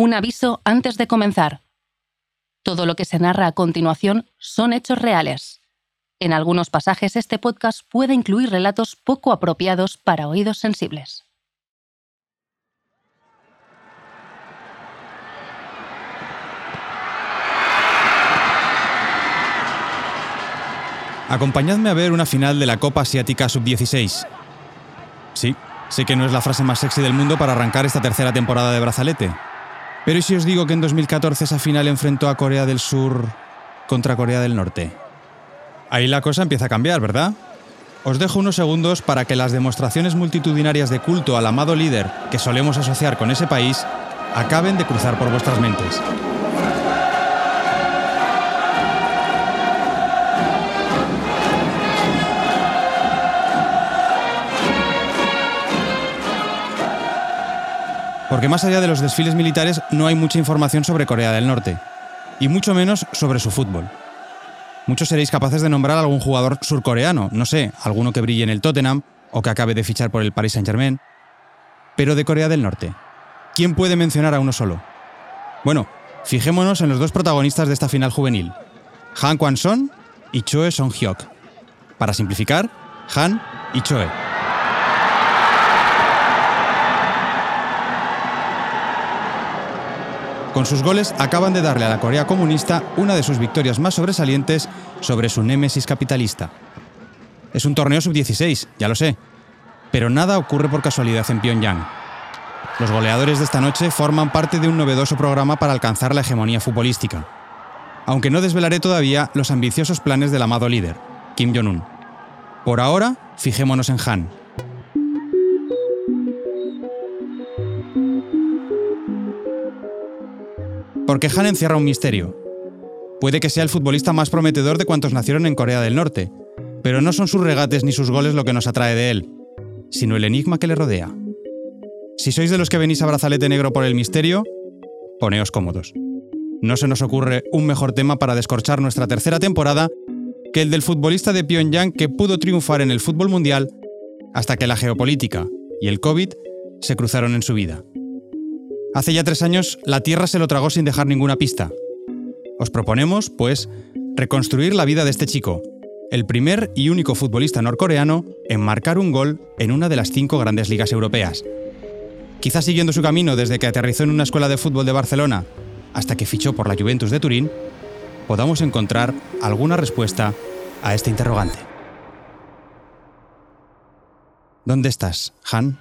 Un aviso antes de comenzar. Todo lo que se narra a continuación son hechos reales. En algunos pasajes este podcast puede incluir relatos poco apropiados para oídos sensibles. Acompañadme a ver una final de la Copa Asiática Sub-16. Sí, sé que no es la frase más sexy del mundo para arrancar esta tercera temporada de Brazalete. Pero ¿y si os digo que en 2014 esa final enfrentó a Corea del Sur contra Corea del Norte? Ahí la cosa empieza a cambiar, ¿verdad? Os dejo unos segundos para que las demostraciones multitudinarias de culto al amado líder que solemos asociar con ese país acaben de cruzar por vuestras mentes. Porque más allá de los desfiles militares no hay mucha información sobre Corea del Norte, y mucho menos sobre su fútbol. Muchos seréis capaces de nombrar a algún jugador surcoreano, no sé, alguno que brille en el Tottenham o que acabe de fichar por el Paris Saint-Germain. Pero de Corea del Norte, ¿quién puede mencionar a uno solo? Bueno, fijémonos en los dos protagonistas de esta final juvenil, Han Kwan-son y Choe Song-hyuk. Para simplificar, Han y Choe. Con sus goles acaban de darle a la Corea comunista una de sus victorias más sobresalientes sobre su némesis capitalista. Es un torneo sub-16, ya lo sé, pero nada ocurre por casualidad en Pyongyang. Los goleadores de esta noche forman parte de un novedoso programa para alcanzar la hegemonía futbolística. Aunque no desvelaré todavía los ambiciosos planes del amado líder, Kim Jong-un. Por ahora, fijémonos en Han, Porque Han encierra un misterio. Puede que sea el futbolista más prometedor de cuantos nacieron en Corea del Norte, pero no son sus regates ni sus goles lo que nos atrae de él, sino el enigma que le rodea. Si sois de los que venís a brazalete negro por el misterio, poneos cómodos. No se nos ocurre un mejor tema para descorchar nuestra tercera temporada que el del futbolista de Pyongyang que pudo triunfar en el fútbol mundial hasta que la geopolítica y el COVID se cruzaron en su vida. Hace ya tres años, la Tierra se lo tragó sin dejar ninguna pista. Os proponemos, pues, reconstruir la vida de este chico, el primer y único futbolista norcoreano en marcar un gol en una de las cinco grandes ligas europeas. Quizás siguiendo su camino desde que aterrizó en una escuela de fútbol de Barcelona hasta que fichó por la Juventus de Turín, podamos encontrar alguna respuesta a este interrogante. ¿Dónde estás, Han?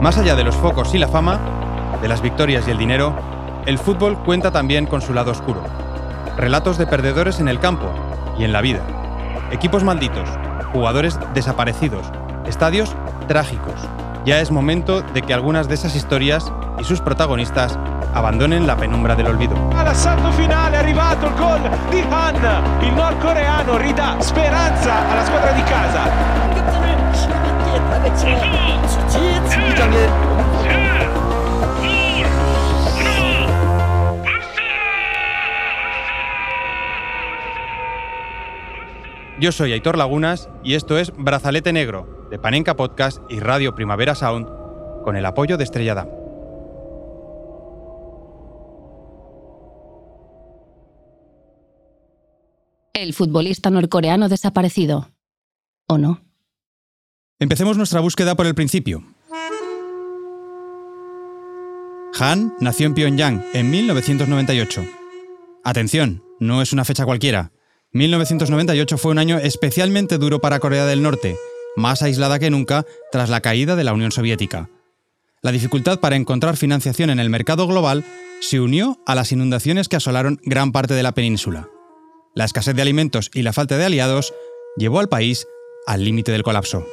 Más allá de los focos y la fama, de las victorias y el dinero, el fútbol cuenta también con su lado oscuro. Relatos de perdedores en el campo y en la vida. Equipos malditos, jugadores desaparecidos, estadios trágicos. Ya es momento de que algunas de esas historias y sus protagonistas abandonen la penumbra del olvido. All'assalto finale è arrivato il gol di Han, il nordcoreano ridà speranza alla squadra di casa. Yo soy Aitor Lagunas y esto es Brazalete Negro, de Panenka Podcast y Radio Primavera Sound, con el apoyo de Estrella Damm. El futbolista norcoreano desaparecido. ¿O no? Empecemos nuestra búsqueda por el principio. Han nació en Pyongyang en 1998. Atención, no es una fecha cualquiera. 1998 fue un año especialmente duro para Corea del Norte, más aislada que nunca tras la caída de la Unión Soviética. La dificultad para encontrar financiación en el mercado global se unió a las inundaciones que asolaron gran parte de la península. La escasez de alimentos y la falta de aliados llevó al país al límite del colapso.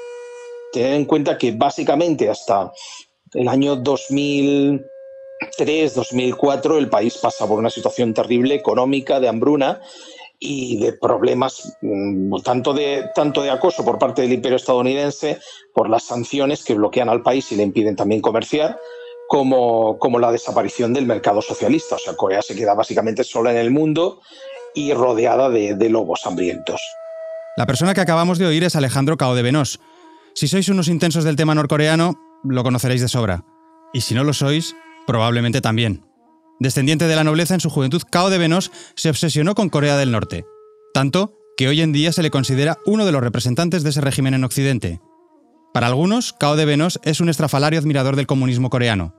Ten en cuenta que básicamente hasta el año 2003, 2004, el país pasa por una situación terrible económica, de hambruna y de problemas mm, tanto de, tanto de acoso por parte del imperio estadounidense por las sanciones que bloquean al país y le impiden también comerciar, como, como la desaparición del mercado socialista. O sea, Corea se queda básicamente sola en el mundo y rodeada de, de lobos hambrientos. La persona que acabamos de oír es Alejandro Cao de Venós. Si sois unos intensos del tema norcoreano, lo conoceréis de sobra. Y si no lo sois, probablemente también. Descendiente de la nobleza en su juventud, Cao de Venós se obsesionó con Corea del Norte, tanto que hoy en día se le considera uno de los representantes de ese régimen en Occidente. Para algunos, Cao de Venós es un estrafalario admirador del comunismo coreano.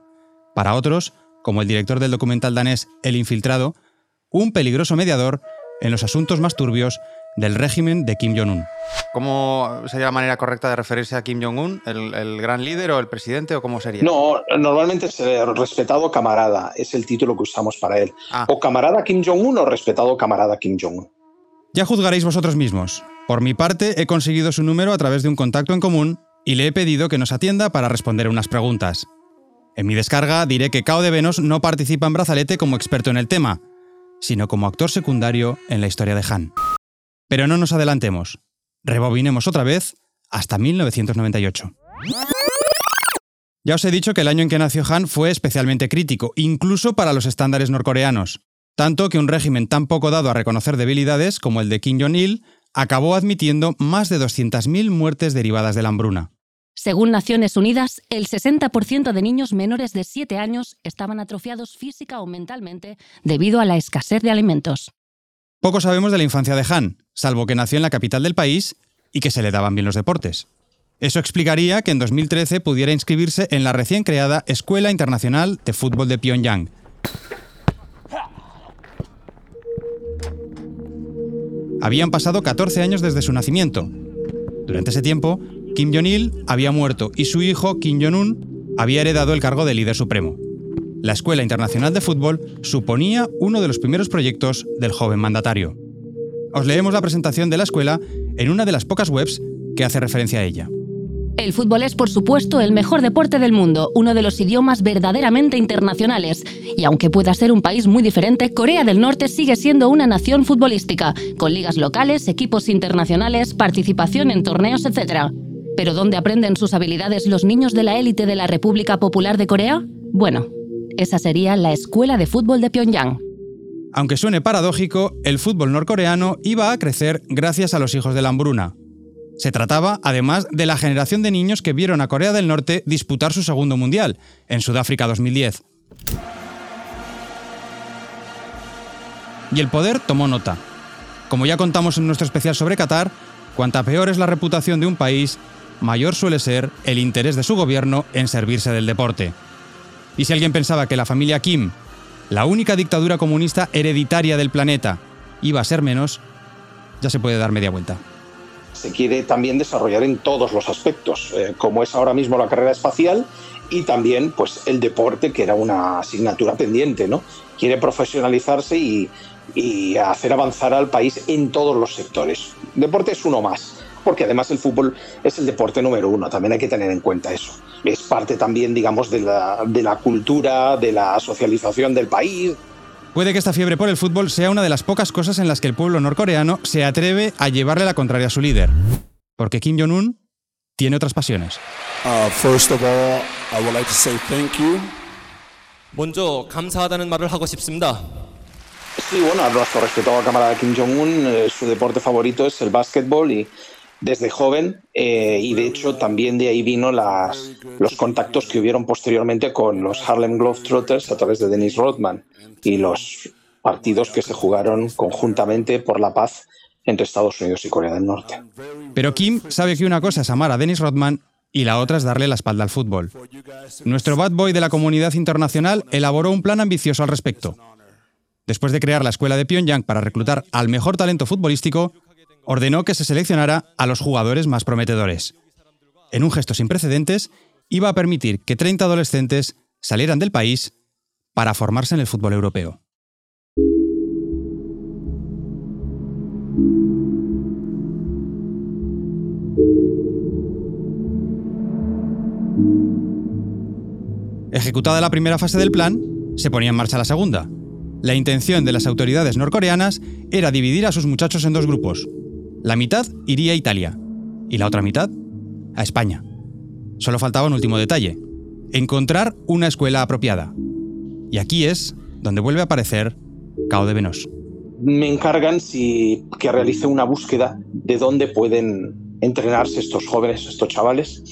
Para otros, como el director del documental danés El Infiltrado, un peligroso mediador en los asuntos más turbios del régimen de Kim Jong-un. ¿Cómo sería la manera correcta de referirse a Kim Jong-un? ¿El, ¿El, gran líder o el presidente o cómo sería? No, normalmente es respetado camarada, es el título que usamos para él. Ah. O camarada Kim Jong-un o respetado camarada Kim Jong-un. Ya juzgaréis vosotros mismos. Por mi parte, he conseguido su número a través de un contacto en común y le he pedido que nos atienda para responder unas preguntas. En mi descarga diré que Cao de Venos no participa en Brazalete como experto en el tema, sino como actor secundario en la historia de Han. Pero no nos adelantemos. Rebobinemos otra vez hasta 1998. Ya os he dicho que el año en que nació Han fue especialmente crítico, incluso para los estándares norcoreanos, tanto que un régimen tan poco dado a reconocer debilidades como el de Kim Jong-il acabó admitiendo más de 200.000 muertes derivadas de la hambruna. Según Naciones Unidas, el 60% de niños menores de 7 años estaban atrofiados física o mentalmente debido a la escasez de alimentos. Poco sabemos de la infancia de Han, salvo que nació en la capital del país y que se le daban bien los deportes. Eso explicaría que en 2013 pudiera inscribirse en la recién creada Escuela Internacional de Fútbol de Pyongyang. Habían pasado 14 años desde su nacimiento. Durante ese tiempo, Kim Jong-il había muerto y su hijo, Kim Jong-un, había heredado el cargo de líder supremo. La Escuela Internacional de Fútbol suponía uno de los primeros proyectos del joven mandatario. Os leemos la presentación de la escuela en una de las pocas webs que hace referencia a ella. El fútbol es, por supuesto, el mejor deporte del mundo, uno de los idiomas verdaderamente internacionales. Y aunque pueda ser un país muy diferente, Corea del Norte sigue siendo una nación futbolística, con ligas locales, equipos internacionales, participación en torneos, etc. ¿Pero dónde aprenden sus habilidades los niños de la élite de la República Popular de Corea? Bueno, esa sería la Escuela de Fútbol de Pyongyang. Aunque suene paradójico, el fútbol norcoreano iba a crecer gracias a los hijos de la hambruna. Se trataba, además, de la generación de niños que vieron a Corea del Norte disputar su segundo mundial, en Sudáfrica 2010. Y el poder tomó nota. Como ya contamos en nuestro especial sobre Qatar, cuanta peor es la reputación de un país, mayor suele ser el interés de su gobierno en servirse del deporte. Y si alguien pensaba que la familia Kim, la única dictadura comunista hereditaria del planeta, iba a ser menos, ya se puede dar media vuelta. Se quiere también desarrollar en todos los aspectos, eh, como es ahora mismo la carrera espacial y también pues el deporte, que era una asignatura pendiente, ¿no? Quiere profesionalizarse y, y hacer avanzar al país en todos los sectores. Deporte es uno más porque además el fútbol es el deporte número uno, también hay que tener en cuenta eso. Es parte también, digamos, de la, de la cultura, de la socialización del país. Puede que esta fiebre por el fútbol sea una de las pocas cosas en las que el pueblo norcoreano se atreve a llevarle la contraria a su líder. Porque Kim Jong-un tiene otras pasiones. Uh, first of all, I would like to say thank you. 먼저 감사하다는 말을 하고 싶습니다. Sí, bueno, a nuestro respetado camarada Kim Jong-un, eh, su deporte favorito es el básquetbol y desde joven eh, y de hecho también de ahí vino los contactos que hubieron posteriormente con los Harlem Globetrotters a través de Dennis Rodman y los partidos que se jugaron conjuntamente por la paz entre Estados Unidos y Corea del Norte. Pero Kim sabe que una cosa es amar a Dennis Rodman y la otra es darle la espalda al fútbol. Nuestro bad boy de la comunidad internacional elaboró un plan ambicioso al respecto. Después de crear la escuela de Pyongyang para reclutar al mejor talento futbolístico, ordenó que se seleccionara a los jugadores más prometedores. En un gesto sin precedentes, iba a permitir que 30 adolescentes salieran del país para formarse en el fútbol europeo. Ejecutada la primera fase del plan, se ponía en marcha la segunda. La intención de las autoridades norcoreanas era dividir a sus muchachos en dos grupos, la mitad iría a Italia y la otra mitad a España. Solo faltaba un último detalle, encontrar una escuela apropiada. Y aquí es donde vuelve a aparecer Cao de Venos. me encargan si, que realice una búsqueda de dónde pueden entrenarse estos jóvenes, estos chavales,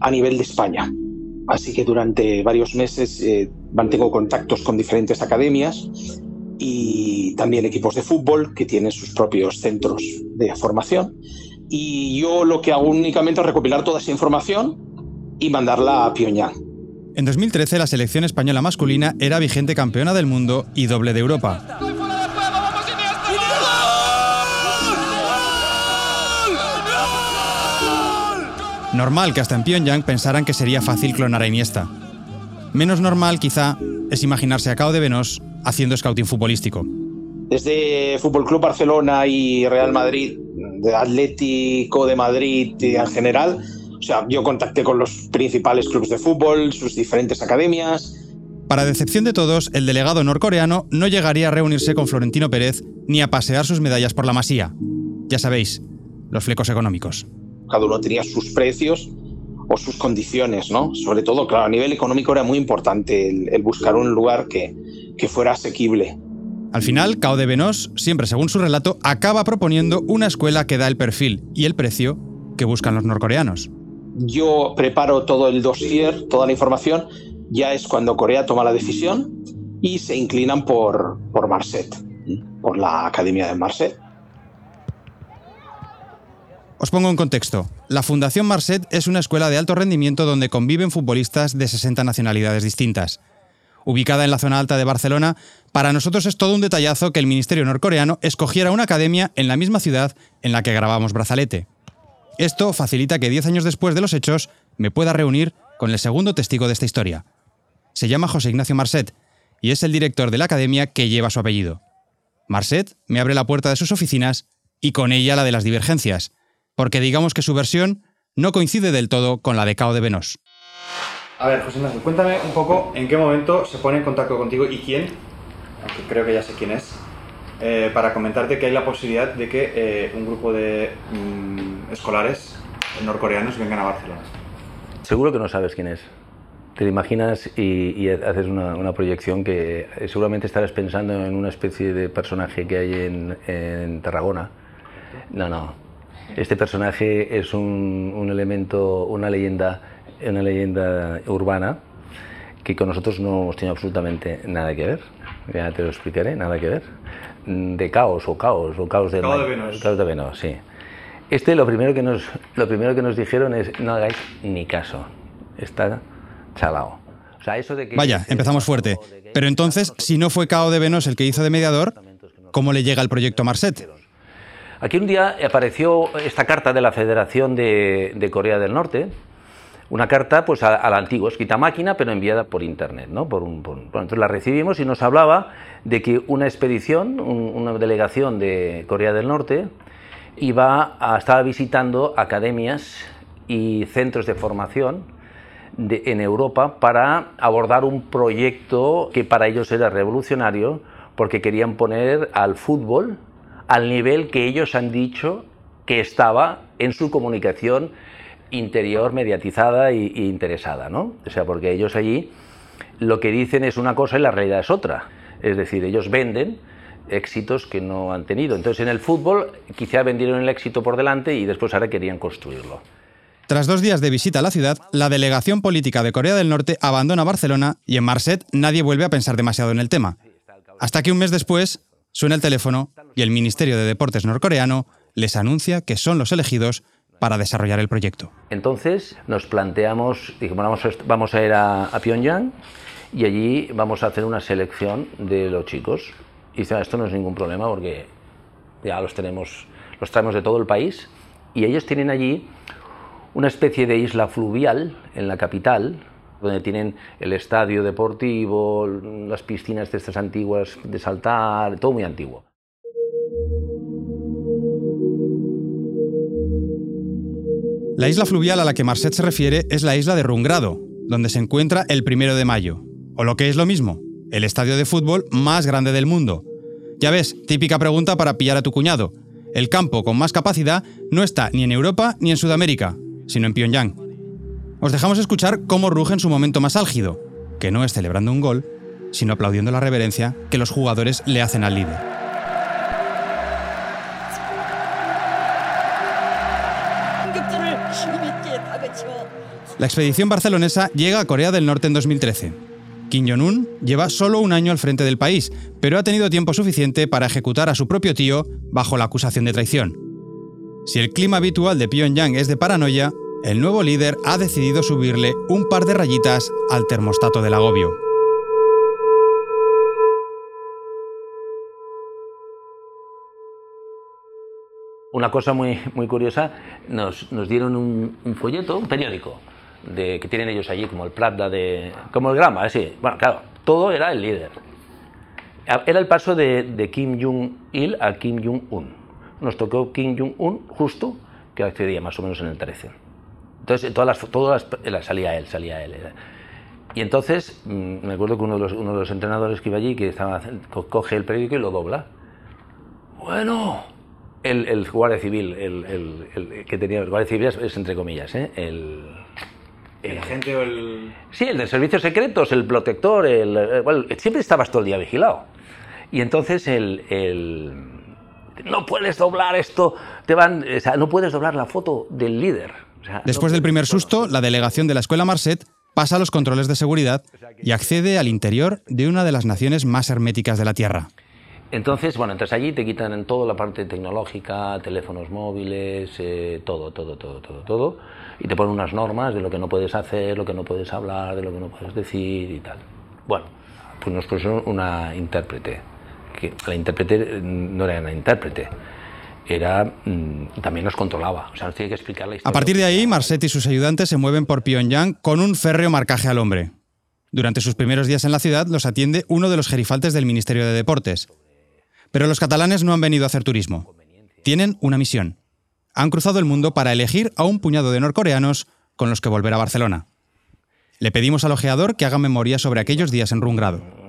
a nivel de España. Así que durante varios meses eh, mantengo contactos con diferentes academias y también equipos de fútbol que tienen sus propios centros de formación. Y yo lo que hago únicamente es recopilar toda esa información y mandarla a Pyongyang. En 2013 la selección española masculina era vigente campeona del mundo y doble de Europa. Normal que hasta en Pyongyang pensaran que sería fácil clonar a Iniesta. Menos normal, quizá, es imaginarse a Cao de Venos haciendo scouting futbolístico. Desde Fútbol Club Barcelona y Real Madrid, de Atlético de Madrid en general, o sea, yo contacté con los principales clubes de fútbol, sus diferentes academias. Para decepción de todos, el delegado norcoreano no llegaría a reunirse con Florentino Pérez ni a pasear sus medallas por la masía. Ya sabéis, los flecos económicos cada uno tenía sus precios o sus condiciones, ¿no? Sobre todo, claro, a nivel económico era muy importante el, buscar un lugar que, que, fuera asequible. Al final, Cao de Venos, siempre según su relato, acaba proponiendo una escuela que da el perfil y el precio que buscan los norcoreanos. Yo preparo todo el dossier, toda la información, ya es cuando Corea toma la decisión y se inclinan por, por Marset, por la Academia de Marset. Os pongo en contexto. La Fundación Marset es una escuela de alto rendimiento donde conviven futbolistas de 60 nacionalidades distintas. Ubicada en la zona alta de Barcelona, para nosotros es todo un detallazo que el Ministerio norcoreano escogiera una academia en la misma ciudad en la que grabamos Brazalete. Esto facilita que 10 años después de los hechos me pueda reunir con el segundo testigo de esta historia. Se llama José Ignacio Marset y es el director de la academia que lleva su apellido. Marset me abre la puerta de sus oficinas y con ella la de las divergencias, porque digamos que su versión no coincide del todo con la de Cao de Venos. A ver, José Ignacio, cuéntame un poco en qué momento se pone en contacto contigo y quién, aunque creo que ya sé quién es, eh, para comentarte que hay la posibilidad de que eh, un grupo de mm, escolares norcoreanos vengan a Barcelona. Seguro que no sabes quién es. Te imaginas y, haces una, proyección que eh, seguramente estarás pensando en una especie de personaje que hay en, en Tarragona. No, no, este personaje es un, elemento, una leyenda, una leyenda urbana que con nosotros no hemos tenido absolutamente nada que ver. Ya te lo explicaré, nada que ver. De caos o caos o caos de, caos de Venus. Caos de Venus, sí. Este lo primero que nos lo primero que nos dijeron es no hagáis ni caso. Está chalao. O sea, eso de que Vaya, empezamos fuerte. Pero entonces, si no fue Cao de Venos el que hizo de mediador, ¿cómo le llega el proyecto Marset? Aquí un día apareció esta carta de la Federación de, Corea del Norte, una carta pues a, la antigua, escrita máquina, pero enviada por internet, ¿no? Por un, entonces la recibimos y nos hablaba de que una expedición, una delegación de Corea del Norte, iba a, estaba visitando academias y centros de formación en Europa para abordar un proyecto que para ellos era revolucionario, porque querían poner al fútbol al nivel que ellos han dicho que estaba en su comunicación interior mediatizada e, interesada, ¿no? O sea, porque ellos allí lo que dicen es una cosa y la realidad es otra. Es decir, ellos venden éxitos que no han tenido. Entonces, en el fútbol quizá vendieron el éxito por delante y después ahora querían construirlo. Tras dos días de visita a la ciudad, la delegación política de Corea del Norte abandona Barcelona y en Marset nadie vuelve a pensar demasiado en el tema. Hasta que un mes después, Suena el teléfono y el Ministerio de Deportes norcoreano les anuncia que son los elegidos para desarrollar el proyecto. Entonces nos planteamos, dijimos, vamos a ir a, Pyongyang y allí vamos a hacer una selección de los chicos. Y dice, esto no es ningún problema porque ya los tenemos, los traemos de todo el país y ellos tienen allí una especie de isla fluvial en la capital, donde tienen el estadio deportivo, las piscinas de estas antiguas de saltar, todo muy antiguo. La isla fluvial a la que Marcet se refiere es la isla de Rungrado, donde se encuentra el primero de mayo, o lo que es lo mismo, el estadio de fútbol más grande del mundo. Ya ves, típica pregunta para pillar a tu cuñado. El campo con más capacidad no está ni en Europa ni en Sudamérica, sino en Pyongyang. Os dejamos escuchar cómo ruge en su momento más álgido, que no es celebrando un gol, sino aplaudiendo la reverencia que los jugadores le hacen al líder. La expedición barcelonesa llega a Corea del Norte en 2013. Kim Jong-un lleva solo un año al frente del país, pero ha tenido tiempo suficiente para ejecutar a su propio tío bajo la acusación de traición. Si el clima habitual de Pyongyang es de paranoia, el nuevo líder ha decidido subirle un par de rayitas al termostato del agobio. Una cosa muy, muy curiosa, nos, nos dieron un, un folleto, un periódico, de, que tienen ellos allí, como el Plata, de, como el Grama, así. Bueno, claro, todo era el líder. Era el paso de, de Kim Jong-il a Kim Jong-un. Nos tocó Kim Jong-un justo, que accedía más o menos en el 13. Entonces, todas las, todas las, salía él, salía él. Y entonces, mm, me acuerdo que uno de, los, uno de los entrenadores que iba allí, que estaba, coge el periódico y lo dobla. Bueno, el, el guardia civil, el, el, el, que tenía el guardia civil es, entre comillas, ¿eh? el, el agente o el sí, el de servicios secretos, el protector, el, bueno, siempre estabas todo el día vigilado. Y entonces el, el no puedes doblar esto, te van, o sea, no puedes doblar la foto del líder. O sea, Después del primer susto, la delegación de la escuela Marset pasa los controles de seguridad y accede al interior de una de las naciones más herméticas de la Tierra. Entonces, bueno, entras allí, te quitan en toda la parte tecnológica, teléfonos móviles, eh, todo, todo, todo, todo, todo, y te ponen unas normas de lo que no puedes hacer, lo que no puedes hablar, de lo que no puedes decir y tal. Bueno, pues nos pusieron una intérprete, que la intérprete no era una intérprete, era mmm, también nos controlaba, o sea, nos tiene que explicar la historia. A partir de ahí, Marset y sus ayudantes se mueven por Pyongyang con un férreo marcaje al hombre. Durante sus primeros días en la ciudad los atiende uno de los gerifaltes del Ministerio de Deportes, pero los catalanes no han venido a hacer turismo. Tienen una misión. Han cruzado el mundo para elegir a un puñado de norcoreanos con los que volver a Barcelona. Le pedimos al ojeador que haga memoria sobre aquellos días en Rungrado.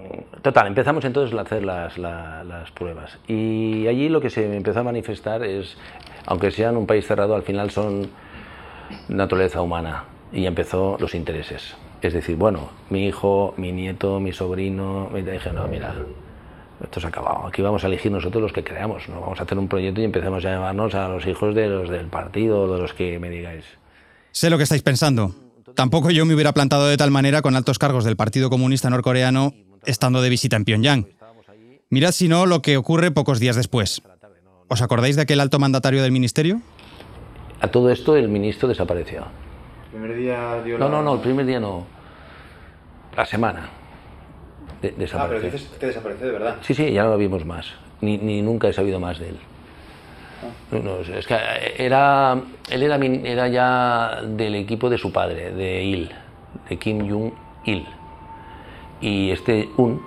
Total, empezamos entonces a hacer las, pruebas. Y allí lo que se empezó a manifestar es, aunque sean un país cerrado, al final son naturaleza humana. Y empezó los intereses. Es decir, bueno, mi hijo, mi nieto, mi sobrino, me dije, no, mira, esto se ha acabado. Aquí vamos a elegir nosotros los que creamos. ¿no? Vamos a hacer un proyecto y empezamos a llamarnos a los hijos de los del partido, de los que me digáis. Sé lo que estáis pensando. Tampoco yo me hubiera plantado de tal manera con altos cargos del Partido Comunista Norcoreano estando de visita en Pyongyang. Mirad si no lo que ocurre pocos días después. ¿Os acordáis de aquel alto mandatario del ministerio? A todo esto el ministro desapareció. El primer día dio No, la- no, no, el primer día no. La semana. De- Ah, pero desapareció. dices que desapareció de verdad. Sí, sí, ya no lo vimos más. Ni, ni nunca he sabido más de él. No, no, es que era, él era, min- era ya del equipo de su padre, de Il, de Kim Jong-il. Y este Un,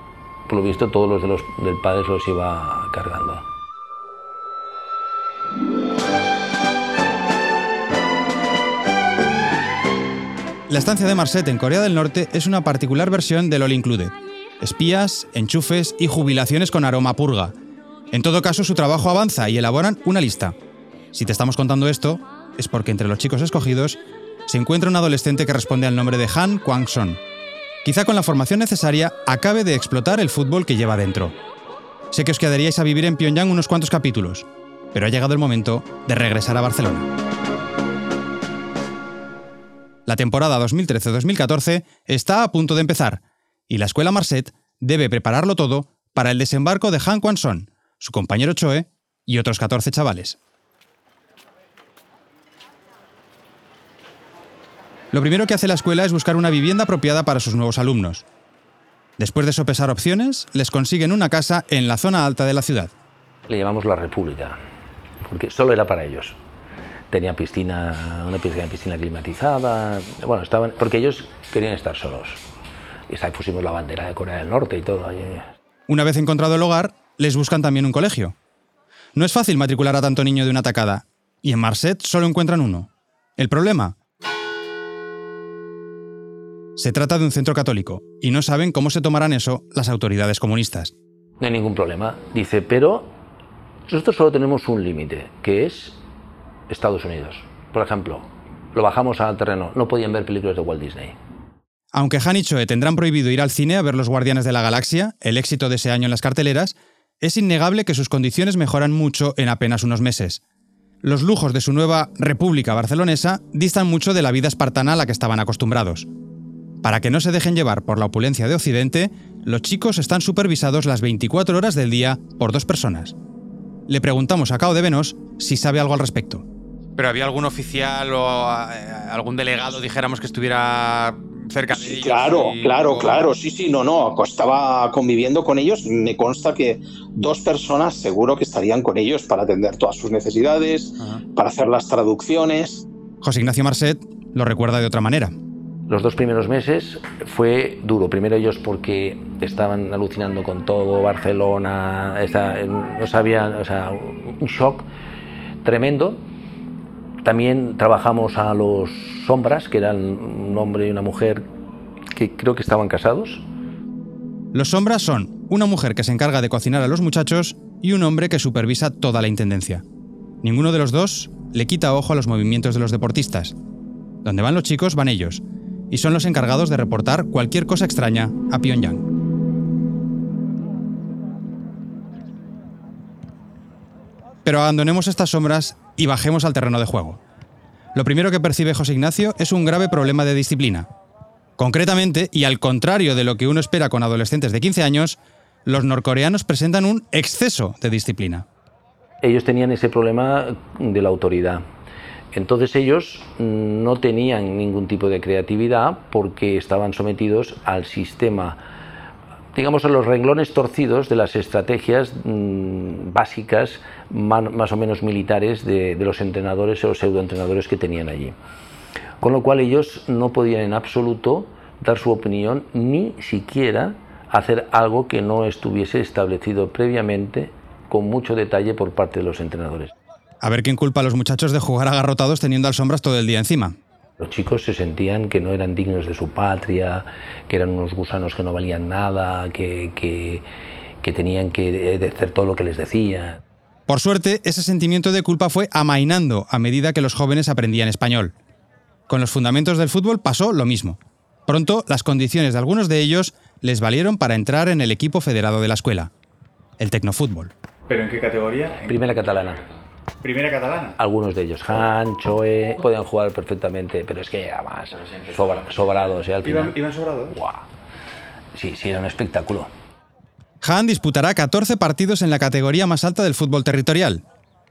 por lo visto, todos los, de los del padre se los iba cargando. La estancia de Marset en Corea del Norte es una particular versión del All Included. Espías, enchufes y jubilaciones con aroma purga. En todo caso, su trabajo avanza y elaboran una lista. Si te estamos contando esto, es porque entre los chicos escogidos se encuentra un adolescente que responde al nombre de Han Kwang-son. Quizá con la formación necesaria acabe de explotar el fútbol que lleva dentro. Sé que os quedaríais a vivir en Pyongyang unos cuantos capítulos, pero ha llegado el momento de regresar a Barcelona. La temporada 2013-2014 está a punto de empezar y la escuela Marset debe prepararlo todo para el desembarco de Han Kwan-son, su compañero Choe y otros 14 chavales. Lo primero que hace la escuela es buscar una vivienda apropiada para sus nuevos alumnos. Después de sopesar opciones, les consiguen una casa en la zona alta de la ciudad. Le llamamos la República, porque solo era para ellos. Tenía piscina, una piscina, piscina climatizada, bueno, estaban, porque ellos querían estar solos. Y ahí pusimos la bandera de Corea del Norte y todo. Una vez encontrado el hogar, les buscan también un colegio. No es fácil matricular a tanto niño de una tacada, y en Marset solo encuentran uno. ¿El problema? Se trata de un centro católico, y no saben cómo se tomarán eso las autoridades comunistas. No hay ningún problema. Dice, pero nosotros solo tenemos un límite, que es Estados Unidos. Por ejemplo, lo bajamos al terreno, no podían ver películas de Walt Disney. Aunque Han y Choe tendrán prohibido ir al cine a ver Los Guardianes de la Galaxia, el éxito de ese año en las carteleras, es innegable que sus condiciones mejoran mucho en apenas unos meses. Los lujos de su nueva república barcelonesa distan mucho de la vida espartana a la que estaban acostumbrados. Para que no se dejen llevar por la opulencia de Occidente, los chicos están supervisados las 24 horas del día por dos personas. Le preguntamos a Cao de Venos si sabe algo al respecto. ¿Pero había algún oficial o eh, algún delegado, dijéramos, que estuviera cerca de Sí, ellos? claro, y- claro, claro, sí, sí, no, no, estaba conviviendo con ellos, me consta que dos personas seguro que estarían con ellos para atender todas sus necesidades, Ajá. para hacer las traducciones. José Ignacio Marcet lo recuerda de otra manera. Los dos primeros meses fue duro. Primero ellos porque estaban alucinando con todo, Barcelona, no sabían, o sea, un shock tremendo. También trabajamos a los sombras, que eran un hombre y una mujer que creo que estaban casados. Los sombras son una mujer que se encarga de cocinar a los muchachos y un hombre que supervisa toda la intendencia. Ninguno de los dos le quita ojo a los movimientos de los deportistas. Donde van los chicos van ellos, y son los encargados de reportar cualquier cosa extraña a Pyongyang. Pero abandonemos estas sombras y bajemos al terreno de juego. Lo primero que percibe José Ignacio es un grave problema de disciplina. Concretamente, y al contrario de lo que uno espera con adolescentes de 15 años, los norcoreanos presentan un exceso de disciplina. ellos tenían ese problema de la autoridad. Entonces ellos mm, no tenían ningún tipo de creatividad porque estaban sometidos al sistema, digamos, a los renglones torcidos de las estrategias mm, básicas, más o menos militares, de, de los entrenadores o pseudoentrenadores que tenían allí. Con lo cual ellos no podían en absoluto dar su opinión ni siquiera hacer algo que no estuviese establecido previamente con mucho detalle por parte de los entrenadores. A ver quién culpa a los muchachos de jugar agarrotados teniendo al sombras todo el día encima. Los chicos se sentían que no eran dignos de su patria, que eran unos gusanos que no valían nada, que, que, que tenían que hacer todo lo que les decía. Por suerte, ese sentimiento de culpa fue amainando a medida que los jóvenes aprendían español. Con los fundamentos del fútbol pasó lo mismo. Pronto, las condiciones de algunos de ellos les valieron para entrar en el equipo federado de la escuela, el Tecnofútbol. ¿Pero en qué categoría? Primera catalana. Primera catalana. Algunos de ellos, Han, Choe, podían jugar perfectamente, pero es que además sobra- sobrados, ¿eh? Al final. ¿Iban, iban sobrados? Guau. Sí, sí, era un espectáculo. Han disputará 14 partidos en la categoría más alta del fútbol territorial.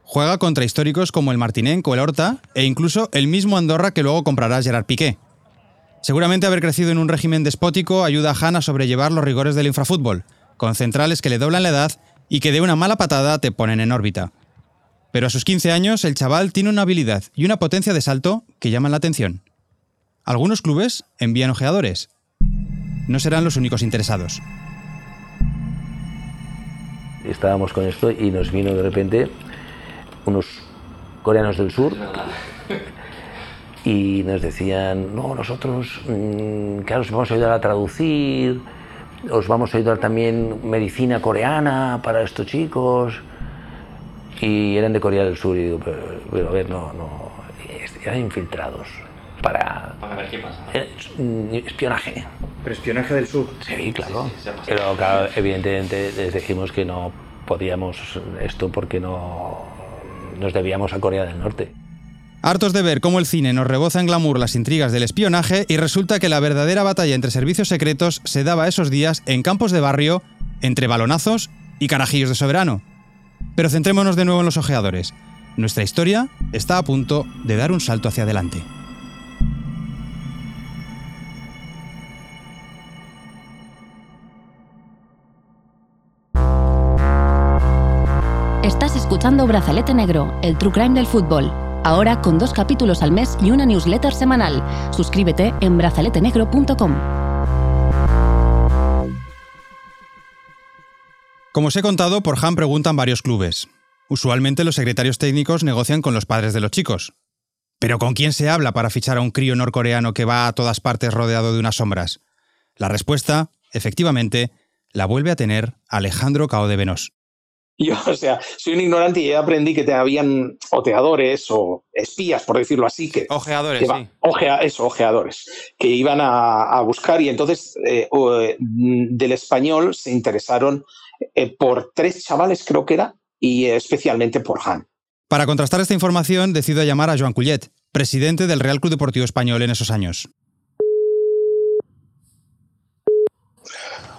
Juega contra históricos como el Martinenco, el Horta e incluso el mismo Andorra que luego comprará Gerard Piqué. Seguramente haber crecido en un régimen despótico ayuda a Han a sobrellevar los rigores del infrafútbol, con centrales que le doblan la edad y que de una mala patada te ponen en órbita. Pero a sus 15 años el chaval tiene una habilidad y una potencia de salto que llaman la atención. Algunos clubes envían ojeadores. No serán los únicos interesados. Estábamos con esto y nos vino de repente unos coreanos del sur y nos decían, no, nosotros, mm, claro, os vamos a ayudar a traducir, os vamos a ayudar también medicina coreana para estos chicos. Y eran de Corea del Sur y digo, pero, pero a ver, no, no, eran infiltrados para... Para ver qué pasa. eh, espionaje. Pero espionaje del sur. Sí, claro. sí, sí. Pero claro, evidentemente les dijimos que no podíamos esto porque no nos debíamos a Corea del Norte. Hartos de ver cómo el cine nos reboza en glamour las intrigas del espionaje y resulta que la verdadera batalla entre servicios secretos se daba esos días en campos de barrio, entre balonazos y carajillos de soberano. Pero centrémonos de nuevo en los ojeadores. Nuestra historia está a punto de dar un salto hacia adelante. Estás escuchando Brazalete Negro, el True Crime del fútbol. Ahora con dos capítulos al mes y una newsletter semanal. Suscríbete en brazaletenegro.com. Como os he contado, por Han preguntan varios clubes. Usualmente los secretarios técnicos negocian con los padres de los chicos. Pero ¿con quién se habla para fichar a un crío norcoreano que va a todas partes rodeado de unas sombras? La respuesta, efectivamente, la vuelve a tener Alejandro Cao de Venos. Yo, o sea, soy un ignorante y ya aprendí que te habían oteadores o espías, por decirlo así, que, Ojeadores, que va- sí. ojea- eso, ojeadores, que iban a, a buscar y entonces eh, o, eh, del español se interesaron eh, por tres chavales, creo que era, y eh, especialmente por Han. Para contrastar esta información, decido llamar a Joan Cullet, presidente del Real Club Deportivo Español en esos años.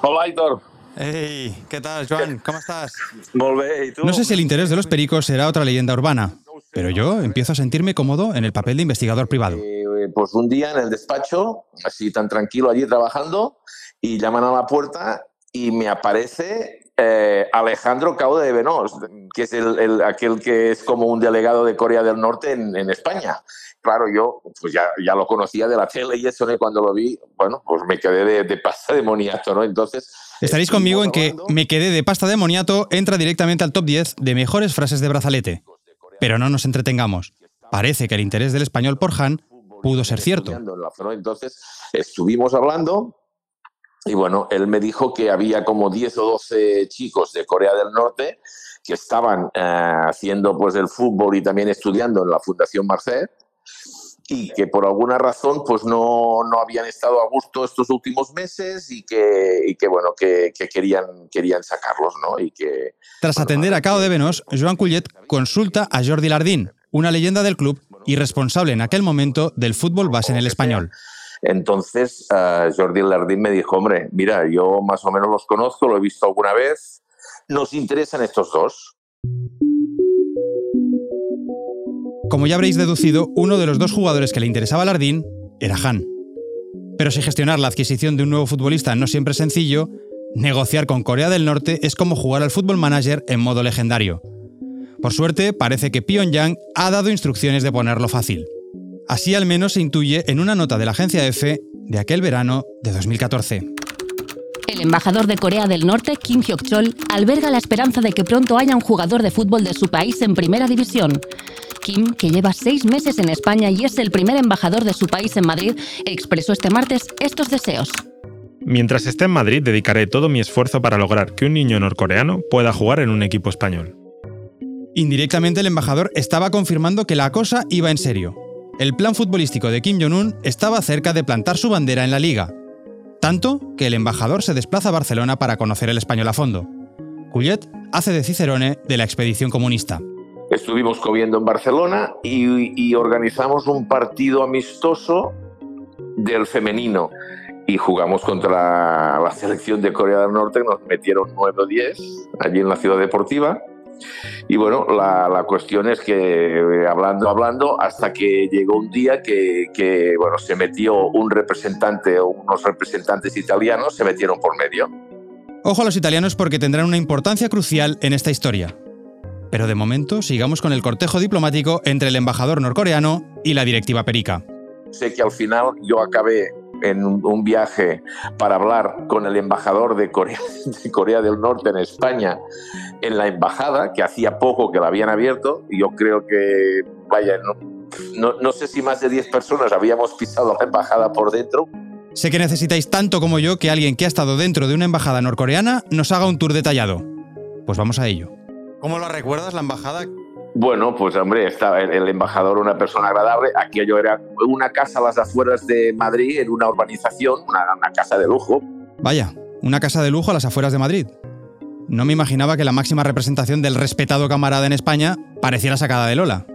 Hola, Aitor. Hey, ¿qué tal, Joan? ¿Cómo estás? Molt bé, ¿y tú? No sé si el interés de los pericos será otra leyenda urbana, pero yo empiezo a sentirme cómodo en el papel de investigador privado. Eh, pues un día en el despacho, así tan tranquilo allí trabajando, y llaman a la puerta y me aparece eh, Alejandro Cao de Venós, que es el, el- aquel que es como un delegado de Corea del Norte en, en España. Claro, yo pues ya, ya lo conocía de la tele y eso, ¿no? cuando lo vi, bueno, pues me quedé de, de pasta de moniato, ¿no? Entonces... Estaréis estuvimos conmigo en que me quedé de pasta de moniato entra directamente al top 10 de mejores frases de brazalete. Pero no nos entretengamos. Parece que el interés del español por Han pudo ser cierto. Entonces estuvimos hablando y bueno, él me dijo que había como 10 o 12 chicos de Corea del Norte que estaban eh, haciendo pues el fútbol y también estudiando en la Fundación Marcet y que por alguna razón pues no, no habían estado a gusto estos últimos meses y que, y que bueno, que, que querían, querían sacarlos, ¿no? Y que, Tras atender a Cao de Venós, Joan Cullet consulta a Jordi Lardín, una leyenda del club y responsable en aquel momento del fútbol base en el español. Entonces, eh, Jordi Lardín me dijo, hombre, mira, yo más o menos los conozco, lo he visto alguna vez, nos interesan estos dos. Como ya habréis deducido, uno de los dos jugadores que le interesaba a Lardín era Han. Pero si gestionar la adquisición de un nuevo futbolista no siempre es sencillo, negociar con Corea del Norte es como jugar al fútbol manager en modo legendario. Por suerte, parece que Pyongyang ha dado instrucciones de ponerlo fácil. Así al menos se intuye en una nota de la agencia EFE de aquel verano de 2014. El embajador de Corea del Norte, Kim Hyok-chol, alberga la esperanza de que pronto haya un jugador de fútbol de su país en primera división. Kim, que lleva seis meses en España y es el primer embajador de su país en Madrid, expresó este martes estos deseos. Mientras esté en Madrid, dedicaré todo mi esfuerzo para lograr que un niño norcoreano pueda jugar en un equipo español. Indirectamente el embajador estaba confirmando que la cosa iba en serio. El plan futbolístico de Kim Jong-un estaba cerca de plantar su bandera en la liga. Tanto que el embajador se desplaza a Barcelona para conocer el español a fondo. Cullet hace de Cicerone de la expedición comunista. Estuvimos comiendo en Barcelona y, organizamos un partido amistoso del femenino y jugamos contra la selección de Corea del Norte, nos metieron 9 o 10 allí en la ciudad deportiva. Y bueno, la, la cuestión es que eh, hablando, hablando, hasta que llegó un día que, que, bueno, se metió un representante o unos representantes italianos, se metieron por medio. Ojo a los italianos porque tendrán una importancia crucial en esta historia. Pero de momento sigamos con el cortejo diplomático entre el embajador norcoreano y la directiva perica. Sé que al final yo acabé en un, viaje para hablar con el embajador de Corea, de Corea del Norte en España en la embajada, que hacía poco que la habían abierto, y yo creo que, vaya, no, no, no sé si más de 10 personas habíamos pisado la embajada por dentro. Sé que necesitáis tanto como yo que alguien que ha estado dentro de una embajada norcoreana nos haga un tour detallado. Pues vamos a ello. ¿Cómo lo recuerdas, la embajada? Bueno, pues hombre, estaba el, el embajador una persona agradable. Aquello era una casa a las afueras de Madrid, en una urbanización, una, una casa de lujo. Vaya, una casa de lujo a las afueras de Madrid. No me imaginaba que la máxima representación del respetado camarada en España pareciera sacada de Lola.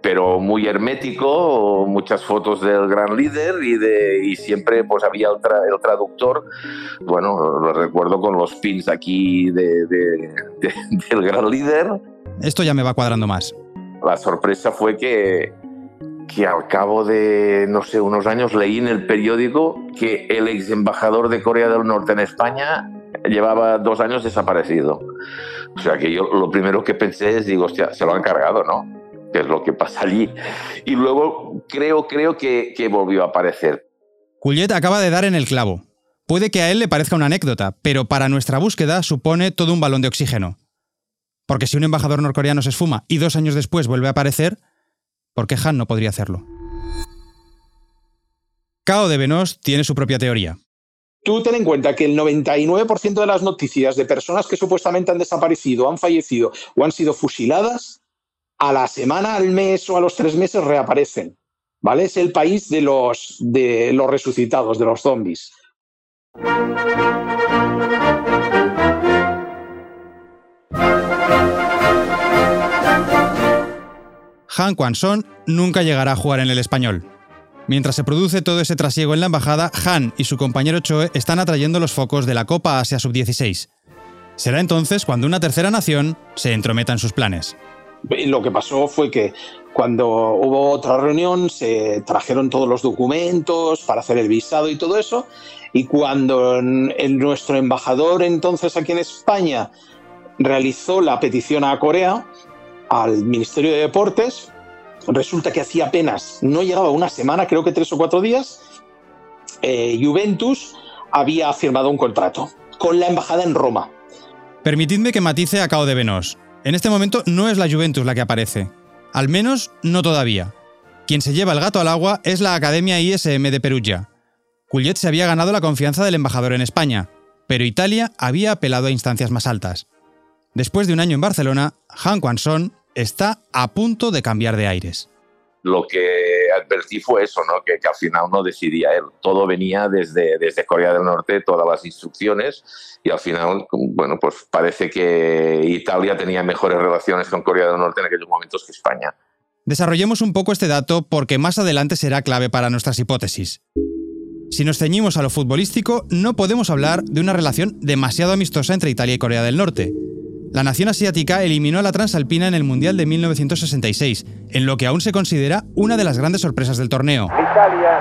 pero muy hermético, muchas fotos del gran líder y, de, y siempre pues había el, tra- el traductor, bueno, lo recuerdo con los pins aquí de- de- de- del gran líder. Esto ya me va cuadrando más. La sorpresa fue que, que al cabo de, no sé, unos años leí en el periódico que el ex embajador de Corea del Norte en España llevaba dos años desaparecido. O sea que yo lo primero que pensé es, digo, hostia, se lo han cargado, ¿no? Que es lo que pasa allí. Y luego creo, creo que, que volvió a aparecer. Cullet acaba de dar en el clavo. Puede que a él le parezca una anécdota, pero para nuestra búsqueda supone todo un balón de oxígeno. Porque si un embajador norcoreano se esfuma y dos años después vuelve a aparecer, ¿por qué Han no podría hacerlo? Cao de Venós tiene su propia teoría. Tú ten en cuenta que el 99% de las noticias de personas que supuestamente han desaparecido, han fallecido o han sido fusiladas, a la semana, al mes o a los tres meses reaparecen. ¿Vale? Es el país de los, de los resucitados, de los zombies. Han Kwan-son nunca llegará a jugar en el español. Mientras se produce todo ese trasiego en la embajada, Han y su compañero Choe están atrayendo los focos de la Copa Asia Sub-16. Será entonces cuando una tercera nación se entrometa en sus planes. Lo que pasó fue que cuando hubo otra reunión se trajeron todos los documentos para hacer el visado y todo eso, y cuando nuestro embajador entonces aquí en España realizó la petición a Corea, al Ministerio de Deportes, resulta que hacía apenas, no llegaba una semana, creo que tres o cuatro días, eh, Juventus había firmado un contrato con la embajada en Roma. Permitidme que matice a Cao de Venos. En este momento no es la Juventus la que aparece. Al menos no todavía. Quien se lleva el gato al agua es la Academia ISM de Perugia. Cullet se había ganado la confianza del embajador en España, pero Italia había apelado a instancias más altas. Después de un año en Barcelona, Han Kwan-son está a punto de cambiar de aires lo que advertí fue eso, ¿no? que, al final no decidía él. Todo venía desde, desde Corea del Norte, todas las instrucciones, y al final, bueno, pues parece que Italia tenía mejores relaciones con Corea del Norte en aquellos momentos que España. Desarrollemos un poco este dato porque más adelante será clave para nuestras hipótesis. Si nos ceñimos a lo futbolístico, no podemos hablar de una relación demasiado amistosa entre Italia y Corea del Norte. La nación asiática eliminó a la transalpina en el Mundial de 1966, en lo que aún se considera una de las grandes sorpresas del torneo. Italia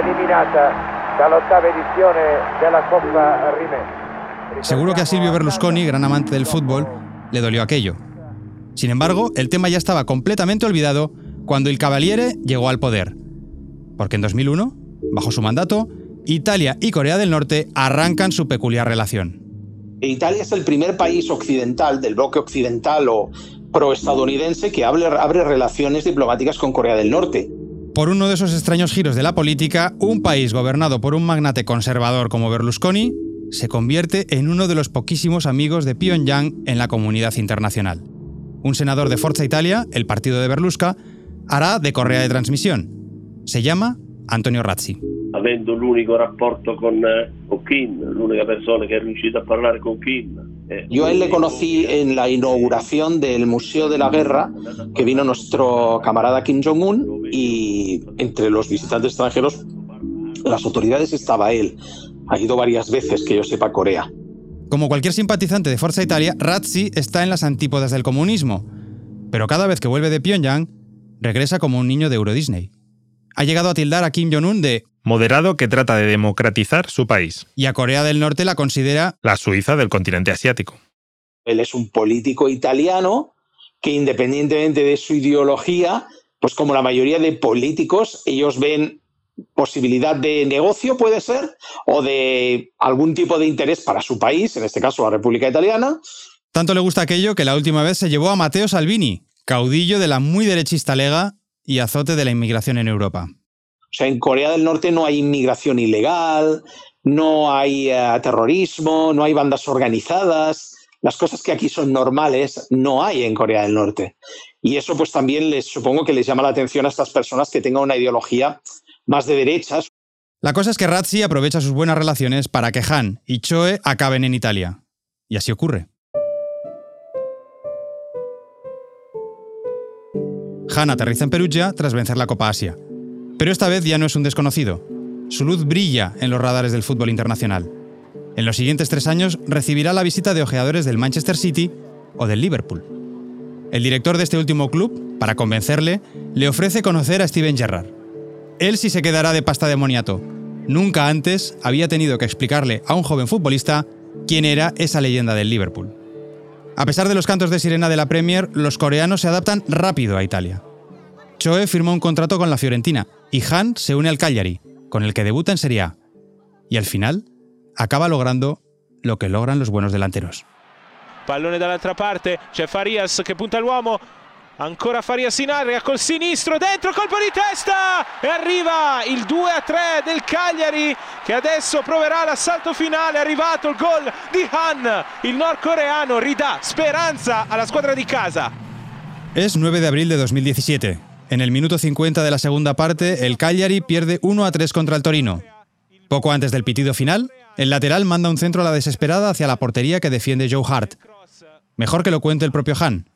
eliminata dall'ottava edizione della Coppa Rimè. Seguro que a Silvio Berlusconi, gran amante del fútbol, le dolió aquello. Sin embargo, el tema ya estaba completamente olvidado cuando el Cavaliere llegó al poder. Porque en 2001, bajo su mandato, Italia y Corea del Norte arrancan su peculiar relación. Italia es el primer país occidental, del bloque occidental o proestadounidense, que abre, abre relaciones diplomáticas con Corea del Norte. Por uno de esos extraños giros de la política, un país gobernado por un magnate conservador como Berlusconi se convierte en uno de los poquísimos amigos de Pyongyang en la comunidad internacional. Un senador de Forza Italia, el partido de Berlusca, hará de correa de transmisión. Se llama Antonio Razzi avendo l'unico rapporto con, eh, con Kim, l'unica persona que ha riuscito a hablar con Kim. Eh, Yo a él le conocí en la inauguración del Museo de la Guerra, que vino nuestro camarada Kim Jong-un, y entre los visitantes extranjeros, las autoridades estaba él. Ha ido varias veces, que yo sepa, a Corea. Como cualquier simpatizante de Forza Italia, Razzi está en las antípodas del comunismo, pero cada vez que vuelve de Pyongyang, regresa como un niño de Euro Disney. Ha llegado a tildar a Kim Jong-un de moderado que trata de democratizar su país. Y a Corea del Norte la considera la Suiza del continente asiático. Él es un político italiano que independientemente de su ideología, pues como la mayoría de políticos, ellos ven posibilidad de negocio, puede ser, o de algún tipo de interés para su país, en este caso la República Italiana. Tanto le gusta aquello que la última vez se llevó a Matteo Salvini, caudillo de la muy derechista Lega y azote de la inmigración en Europa. O sea, en Corea del Norte no hay inmigración ilegal, no hay eh, terrorismo, no hay bandas organizadas. Las cosas que aquí son normales no hay en Corea del Norte. Y eso pues también les supongo que les llama la atención a estas personas que tengan una ideología más de derechas. La cosa es que Razzi aprovecha sus buenas relaciones para que Han y Choe acaben en Italia. Y así ocurre. Han aterriza en Perugia tras vencer la Copa Asia. Pero esta vez ya no es un desconocido. Su luz brilla en los radares del fútbol internacional. En los siguientes tres años recibirá la visita de ojeadores del Manchester City o del Liverpool. El director de este último club, para convencerle, le ofrece conocer a Steven Gerrard. Él sí se quedará de pasta de moniato. Nunca antes había tenido que explicarle a un joven futbolista quién era esa leyenda del Liverpool. A pesar de los cantos de sirena de la Premier, los coreanos se adaptan rápido a Italia. Choe firmó un contrato con la Fiorentina y Han se une al Cagliari, con el que debuta en Serie A. Y al final acaba logrando lo que logran los buenos delanteros. Pallone dall'altra parte, c'è Farias che punta l'uomo, ancora Farias in area col sinistro, dentro, colpo di testa e arriva il 2 a 3 del Cagliari che adesso proverà l'assalto finale, è arrivato il gol di Han, il nordcoreano ridà speranza alla squadra di casa. Es 9 de abril de 2017. En el minuto 50 de la segunda parte, el Cagliari pierde 1 a 3 contra el Torino. Poco antes del pitido final, el lateral manda un centro a la desesperada hacia la portería que defiende Joe Hart. Mejor que lo cuente el propio Han,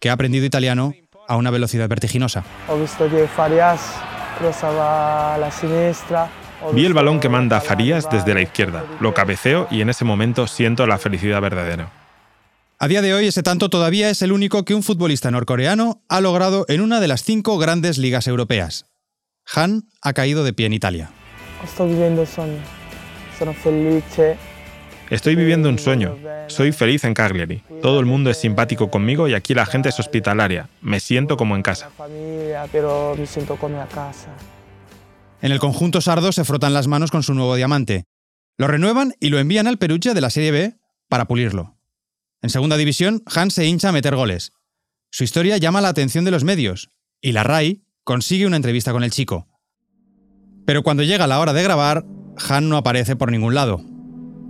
que ha aprendido italiano a una velocidad vertiginosa. He visto que Farias cruzaba a la siniestra. Vi el balón que manda Farías desde la izquierda, lo cabeceo y en ese momento siento la felicidad verdadera. A día de hoy ese tanto todavía es el único que un futbolista norcoreano ha logrado en una de las cinco grandes ligas europeas. Han ha caído de pie en Italia. Estoy viviendo sueño. Sono felice. Estoy viviendo un sueño. Soy feliz en Cagliari. Todo el mundo es simpático conmigo y aquí la gente es hospitalaria. Me siento como en casa. En el conjunto sardo se frotan las manos con su nuevo diamante. Lo renuevan y lo envían al Perugia de la Serie B para pulirlo. En segunda división, Han se hincha a meter goles. Su historia llama la atención de los medios y la RAI consigue una entrevista con el chico. Pero cuando llega la hora de grabar, Han no aparece por ningún lado.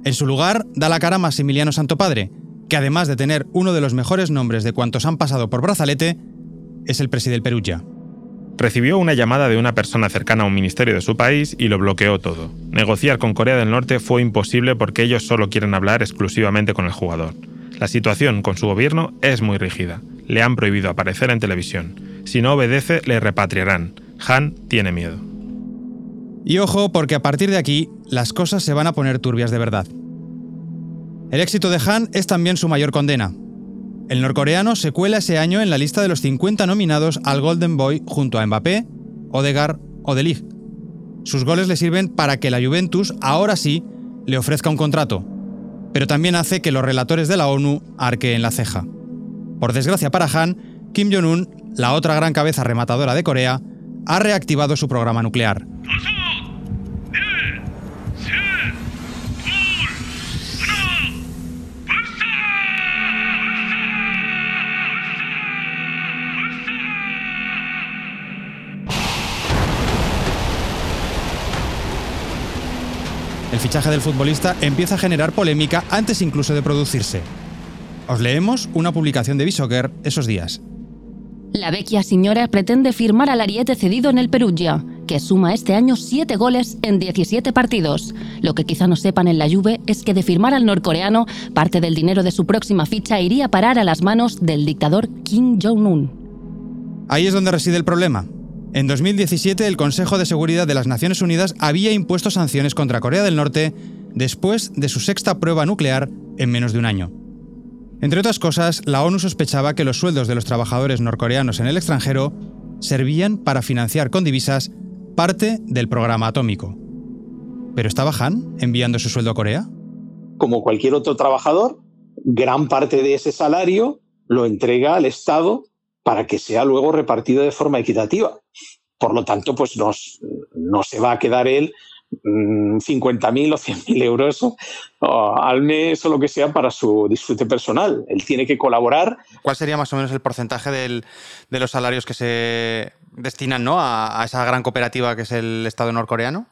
En su lugar, da la cara Maximiliano Santopadre, que además de tener uno de los mejores nombres de cuantos han pasado por brazalete, es el presidente del Perugia. Recibió una llamada de una persona cercana a un ministerio de su país y lo bloqueó todo. Negociar con Corea del Norte fue imposible porque ellos solo quieren hablar exclusivamente con el jugador. La situación con su gobierno es muy rígida. Le han prohibido aparecer en televisión. Si no obedece, le repatriarán. Han tiene miedo. Y ojo, porque a partir de aquí, las cosas se van a poner turbias de verdad. El éxito de Han es también su mayor condena. El norcoreano se cuela ese año en la lista de los 50 nominados al Golden Boy junto a Mbappé, Odegaard o De Ligt. Sus goles le sirven para que la Juventus, ahora sí, le ofrezca un contrato, pero también hace que los relatores de la ONU arqueen la ceja. Por desgracia para Han, Kim Jong-un, la otra gran cabeza rematadora de Corea, ha reactivado su programa nuclear. Fichaje del futbolista empieza a generar polémica antes incluso de producirse. Os leemos una publicación de Bishoker esos días. La vecchia señora pretende firmar al ariete cedido en el Perugia, que suma este año 7 goles en 17 partidos. Lo que quizá no sepan en la Juve es que de firmar al norcoreano, parte del dinero de su próxima ficha iría a parar a las manos del dictador Kim Jong-un. Ahí es donde reside el problema. En 2017 el Consejo de Seguridad de las Naciones Unidas había impuesto sanciones contra Corea del Norte después de su sexta prueba nuclear en menos de un año. Entre otras cosas, la ONU sospechaba que los sueldos de los trabajadores norcoreanos en el extranjero servían para financiar con divisas parte del programa atómico. ¿Pero estaba Han enviando su sueldo a Corea? Como cualquier otro trabajador, gran parte de ese salario lo entrega al Estado para que sea luego repartido de forma equitativa. Por lo tanto, pues nos, no se va a quedar él 50.000 o 100.000 euros al mes o lo que sea para su disfrute personal. Él tiene que colaborar. ¿Cuál sería más o menos el porcentaje del, de los salarios que se destinan ¿no? a, a, esa gran cooperativa que es el Estado norcoreano?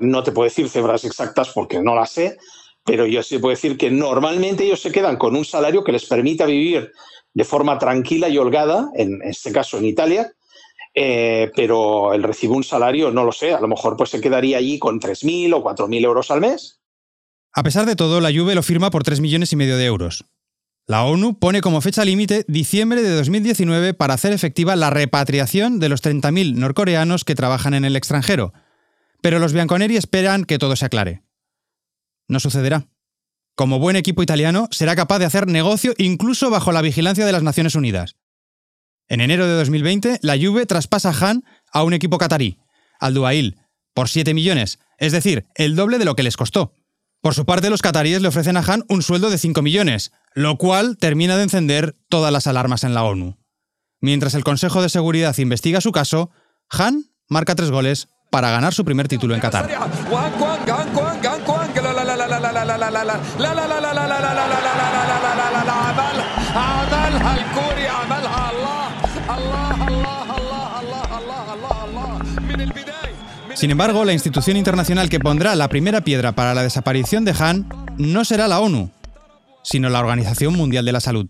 No te puedo decir cifras exactas porque no las sé, pero yo sí puedo decir que normalmente ellos se quedan con un salario que les permita vivir de forma tranquila y holgada, en este caso en Italia, eh, pero él recibe un salario, no lo sé, a lo mejor pues se quedaría allí con 3.000 o 4.000 euros al mes. A pesar de todo, la Juve lo firma por 3 millones y medio de euros. La ONU pone como fecha límite diciembre de 2019 para hacer efectiva la repatriación de los 30.000 norcoreanos que trabajan en el extranjero, pero los bianconeri esperan que todo se aclare. No sucederá. Como buen equipo italiano, será capaz de hacer negocio incluso bajo la vigilancia de las Naciones Unidas. En enero de 2020, la Juve traspasa a Han a un equipo catarí, al Duail, por 7 millones, es decir, el doble de lo que les costó. Por su parte, los cataríes le ofrecen a Han un sueldo de 5 millones, lo cual termina de encender todas las alarmas en la ONU. Mientras el Consejo de Seguridad investiga su caso, Han marca tres goles para ganar su primer título en Qatar. Sin embargo, la institución internacional que pondrá la primera piedra para la desaparición de Han no será la ONU, sino la Organización Mundial de la Salud.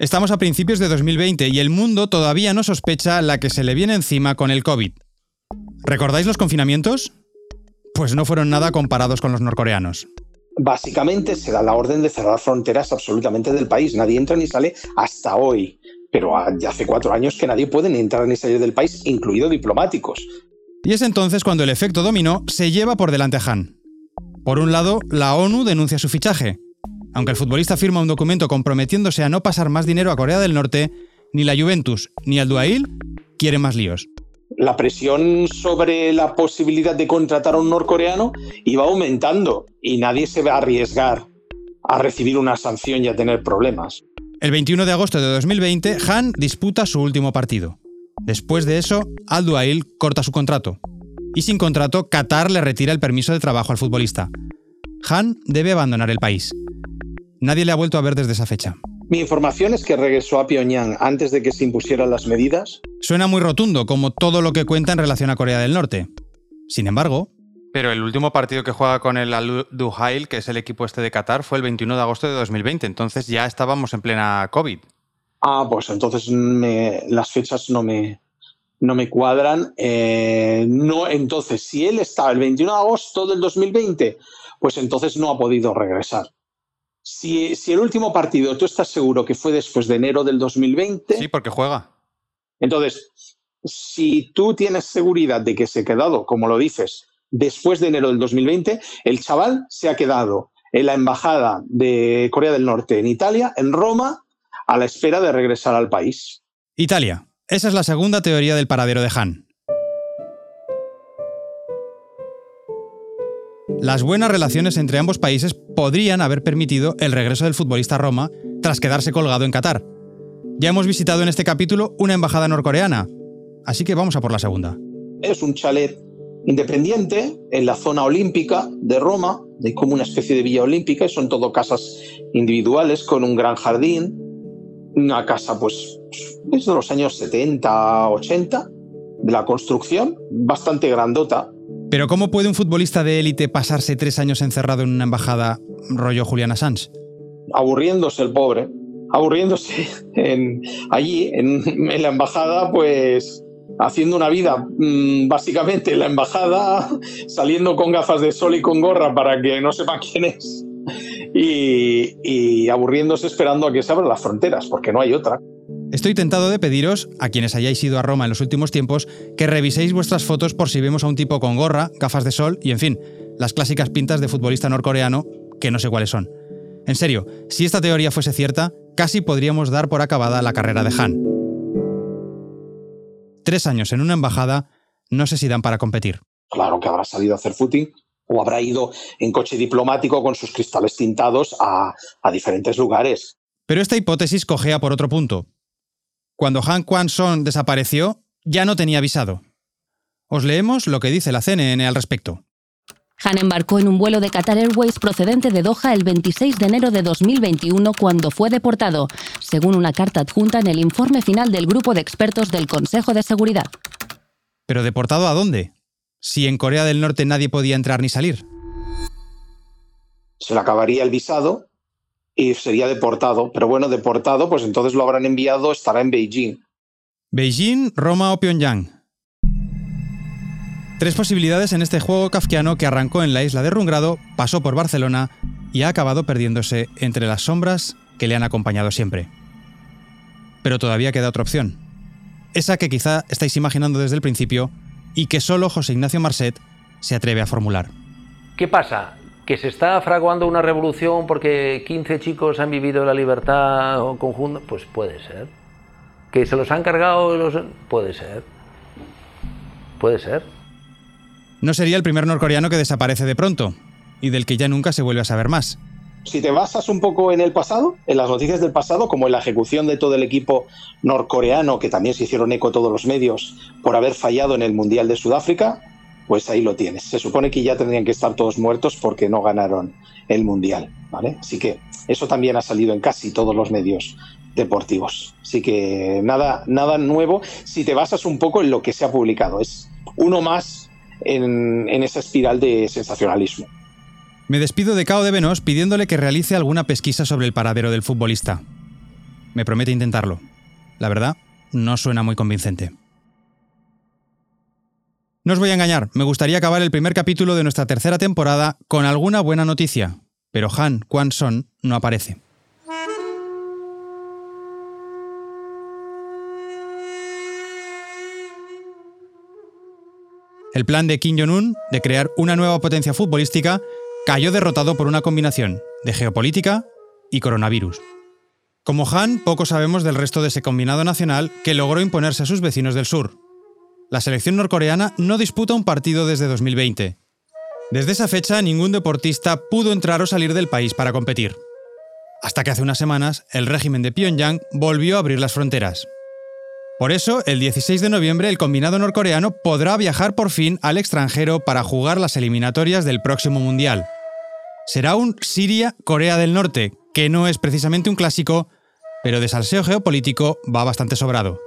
Estamos a principios de 2020 y el mundo todavía no sospecha la que se le viene encima con el COVID. ¿Recordáis los confinamientos? Pues no fueron nada comparados con los norcoreanos. Básicamente se da la orden de cerrar fronteras absolutamente del país. Nadie entra ni sale hasta hoy. pero hace cuatro años que nadie puede ni entrar ni salir del país, incluido diplomáticos. Y es entonces cuando el efecto dominó se lleva por delante a Han. Por un lado, la ONU denuncia su fichaje. Aunque el futbolista firma un documento comprometiéndose a no pasar más dinero a Corea del Norte, ni la Juventus ni el Duail quieren más líos. La presión sobre la posibilidad de contratar a un norcoreano iba aumentando y nadie se va a arriesgar a recibir una sanción y a tener problemas. El 21 de agosto de 2020, Han disputa su último partido. Después de eso, Al Duail corta su contrato. Y sin contrato, Qatar le retira el permiso de trabajo al futbolista. Han debe abandonar el país. Nadie le ha vuelto a ver desde esa fecha. Mi información es que regresó a Pyongyang antes de que se impusieran las medidas. Suena muy rotundo, como todo lo que cuenta en relación a Corea del Norte. Sin embargo... Pero el último partido que juega con el Al Duhail, que es el equipo este de Qatar, fue el 21 de agosto de 2020. Entonces ya estábamos en plena COVID. Ah, pues entonces las fechas no me, no me cuadran. Eh, no, entonces, si él estaba el 21 de agosto del 2020, pues entonces no ha podido regresar. Si, si, el último partido tú estás seguro que fue después de enero del 2020. Sí, porque juega. Entonces, si tú tienes seguridad de que se ha quedado, como lo dices, después de enero del 2020, el chaval se ha quedado en la embajada de Corea del Norte en Italia, en Roma, a la espera de regresar al país. Italia. Esa es la segunda teoría del paradero de Han. Las buenas relaciones entre ambos países podrían haber permitido el regreso del futbolista a Roma tras quedarse colgado en Qatar. Ya hemos visitado en este capítulo una embajada norcoreana, así que vamos a por la segunda. Es un chalet independiente en la zona olímpica de Roma, de como una especie de villa olímpica, y son todo casas individuales con un gran jardín, una casa pues desde los años 70, 80 de la construcción, bastante grandota. Pero ¿cómo puede un futbolista de élite pasarse tres años encerrado en una embajada rollo Juliana Assange? Aburriéndose el pobre, aburriéndose en, allí, en, la embajada, pues haciendo una vida mm, básicamente en la embajada, saliendo con gafas de sol y con gorra para que no sepa quién es y, aburriéndose esperando a que se abran las fronteras, porque no hay otra. Estoy tentado de pediros, a quienes hayáis ido a Roma en los últimos tiempos, que reviséis vuestras fotos por si vemos a un tipo con gorra, gafas de sol y, en fin, las clásicas pintas de futbolista norcoreano, que no sé cuáles son. En serio, si esta teoría fuese cierta, casi podríamos dar por acabada la carrera de Han. Tres años en una embajada, no sé si dan para competir. Claro que habrá salido a hacer footing o habrá ido en coche diplomático con sus cristales tintados a, diferentes lugares. Pero esta hipótesis cogea por otro punto. Cuando Han Kwan-son desapareció, ya no tenía visado. Os leemos lo que dice la CNN al respecto. Han embarcó en un vuelo de Qatar Airways procedente de Doha el 26 de enero de 2021 cuando fue deportado, según una carta adjunta en el informe final del grupo de expertos del Consejo de Seguridad. ¿Pero deportado a dónde? si en Corea del Norte nadie podía entrar ni salir? Se le acabaría el visado y sería deportado. Pero bueno, deportado, pues entonces lo habrán enviado, estará en Beijing. Beijing, Roma o Pyongyang. Tres posibilidades en este juego kafkiano que arrancó en la isla de Rungrado, pasó por Barcelona y ha acabado perdiéndose entre las sombras que le han acompañado siempre. Pero todavía queda otra opción. Esa que quizá estáis imaginando desde el principio y que solo José Ignacio Marcet se atreve a formular. ¿Qué pasa? ¿Que se está fraguando una revolución porque 15 chicos han vivido la libertad conjunta? Pues puede ser. ¿Que se los han cargado? Los... Puede ser. Puede ser. No sería el primer norcoreano que desaparece de pronto y del que ya nunca se vuelve a saber más. Si te basas un poco en el pasado, en las noticias del pasado, como en la ejecución de todo el equipo norcoreano, que también se hicieron eco todos los medios por haber fallado en el Mundial de Sudáfrica, pues ahí lo tienes. Se supone que ya tendrían que estar todos muertos porque no ganaron el Mundial, ¿vale? Así que eso también ha salido en casi todos los medios deportivos. Así que nada, nada nuevo si te basas un poco en lo que se ha publicado. Es uno más en, esa espiral de sensacionalismo. Me despido de Cao de Venos pidiéndole que realice alguna pesquisa sobre el paradero del futbolista. Me promete intentarlo. La verdad, no suena muy convincente. No os voy a engañar, me gustaría acabar el primer capítulo de nuestra tercera temporada con alguna buena noticia, pero Han Kwan-son no aparece. El plan de Kim Jong-un de crear una nueva potencia futbolística cayó derrotado por una combinación de geopolítica y coronavirus. Como Han, poco sabemos del resto de ese combinado nacional que logró imponerse a sus vecinos del sur. La selección norcoreana no disputa un partido desde 2020. Desde esa fecha, ningún deportista pudo entrar o salir del país para competir. Hasta que hace unas semanas, el régimen de Pyongyang volvió a abrir las fronteras. Por eso, el 16 de noviembre, el combinado norcoreano podrá viajar por fin al extranjero para jugar las eliminatorias del próximo Mundial. Será un Siria-Corea del Norte, que no es precisamente un clásico, pero de salseo geopolítico va bastante sobrado.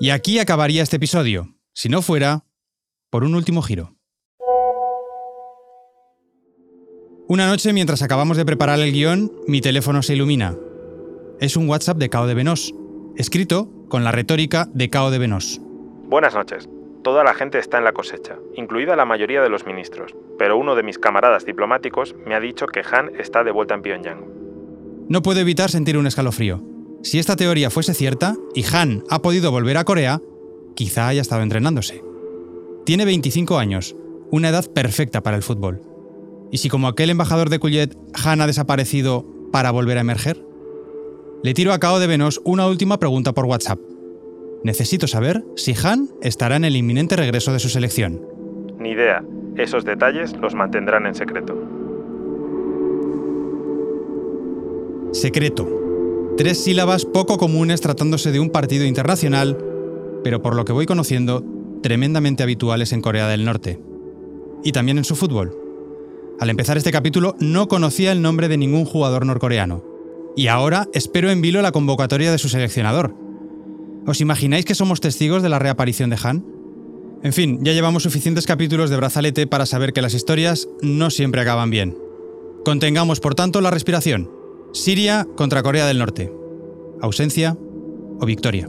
Y aquí acabaría este episodio, si no fuera por un último giro. Una noche, mientras acabamos de preparar el guion, mi teléfono se ilumina. Es un WhatsApp de Cao de Venos, escrito con la retórica de Cao de Venos. Buenas noches. Toda la gente está en la cosecha, incluida la mayoría de los ministros, pero uno de mis camaradas diplomáticos me ha dicho que Han está de vuelta en Pyongyang. No puedo evitar sentir un escalofrío. Si esta teoría fuese cierta y Han ha podido volver a Corea, quizá haya estado entrenándose. Tiene 25 años, una edad perfecta para el fútbol. ¿Y si como aquel embajador de Cuyet, Han ha desaparecido para volver a emerger? Le tiro a Cao de Venos una última pregunta por WhatsApp. Necesito saber si Han estará en el inminente regreso de su selección. Ni idea. Esos detalles los mantendrán en secreto. Secreto. Tres sílabas poco comunes tratándose de un partido internacional, pero por lo que voy conociendo, tremendamente habituales en Corea del Norte. Y también en su fútbol. Al empezar este capítulo no conocía el nombre de ningún jugador norcoreano. Y ahora espero en vilo la convocatoria de su seleccionador. ¿Os imagináis que somos testigos de la reaparición de Han? En fin, ya llevamos suficientes capítulos de brazalete para saber que las historias no siempre acaban bien. Contengamos, por tanto, la respiración. Siria contra Corea del Norte. Ausencia o victoria.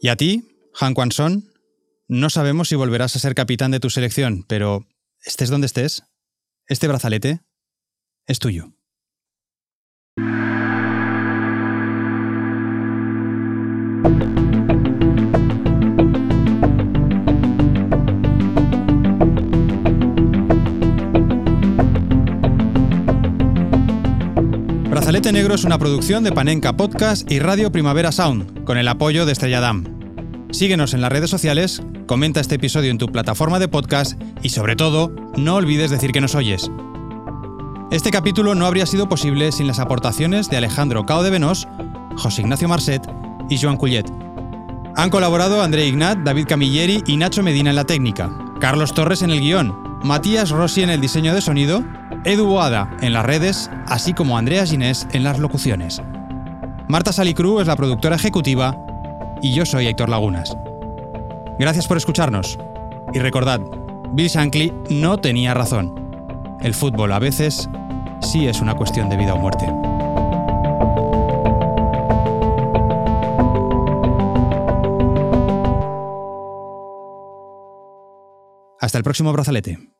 ¿Y a ti, Han Kwan-son? No sabemos si volverás a ser capitán de tu selección, pero estés donde estés, este brazalete es tuyo. Brazalete Negro es una producción de Panenka Podcast y Radio Primavera Sound, con el apoyo de Estrella Damm. Síguenos en las redes sociales, comenta este episodio en tu plataforma de podcast y sobre todo, no olvides decir que nos oyes. Este capítulo no habría sido posible sin las aportaciones de Alejandro Cao de Venos, José Ignacio Marcet y Joan Cullet. Han colaborado André Ignat, David Camilleri y Nacho Medina en la técnica, Carlos Torres en el guion, Matías Rossi en el diseño de sonido, Edu Boada en las redes, así como Andrea Ginés en las locuciones. Marta Salicru es la productora ejecutiva y yo soy Héctor Lagunas. Gracias por escucharnos. Y recordad, Bill Shankly no tenía razón. El fútbol a veces sí es una cuestión de vida o muerte. Hasta el próximo brazalete.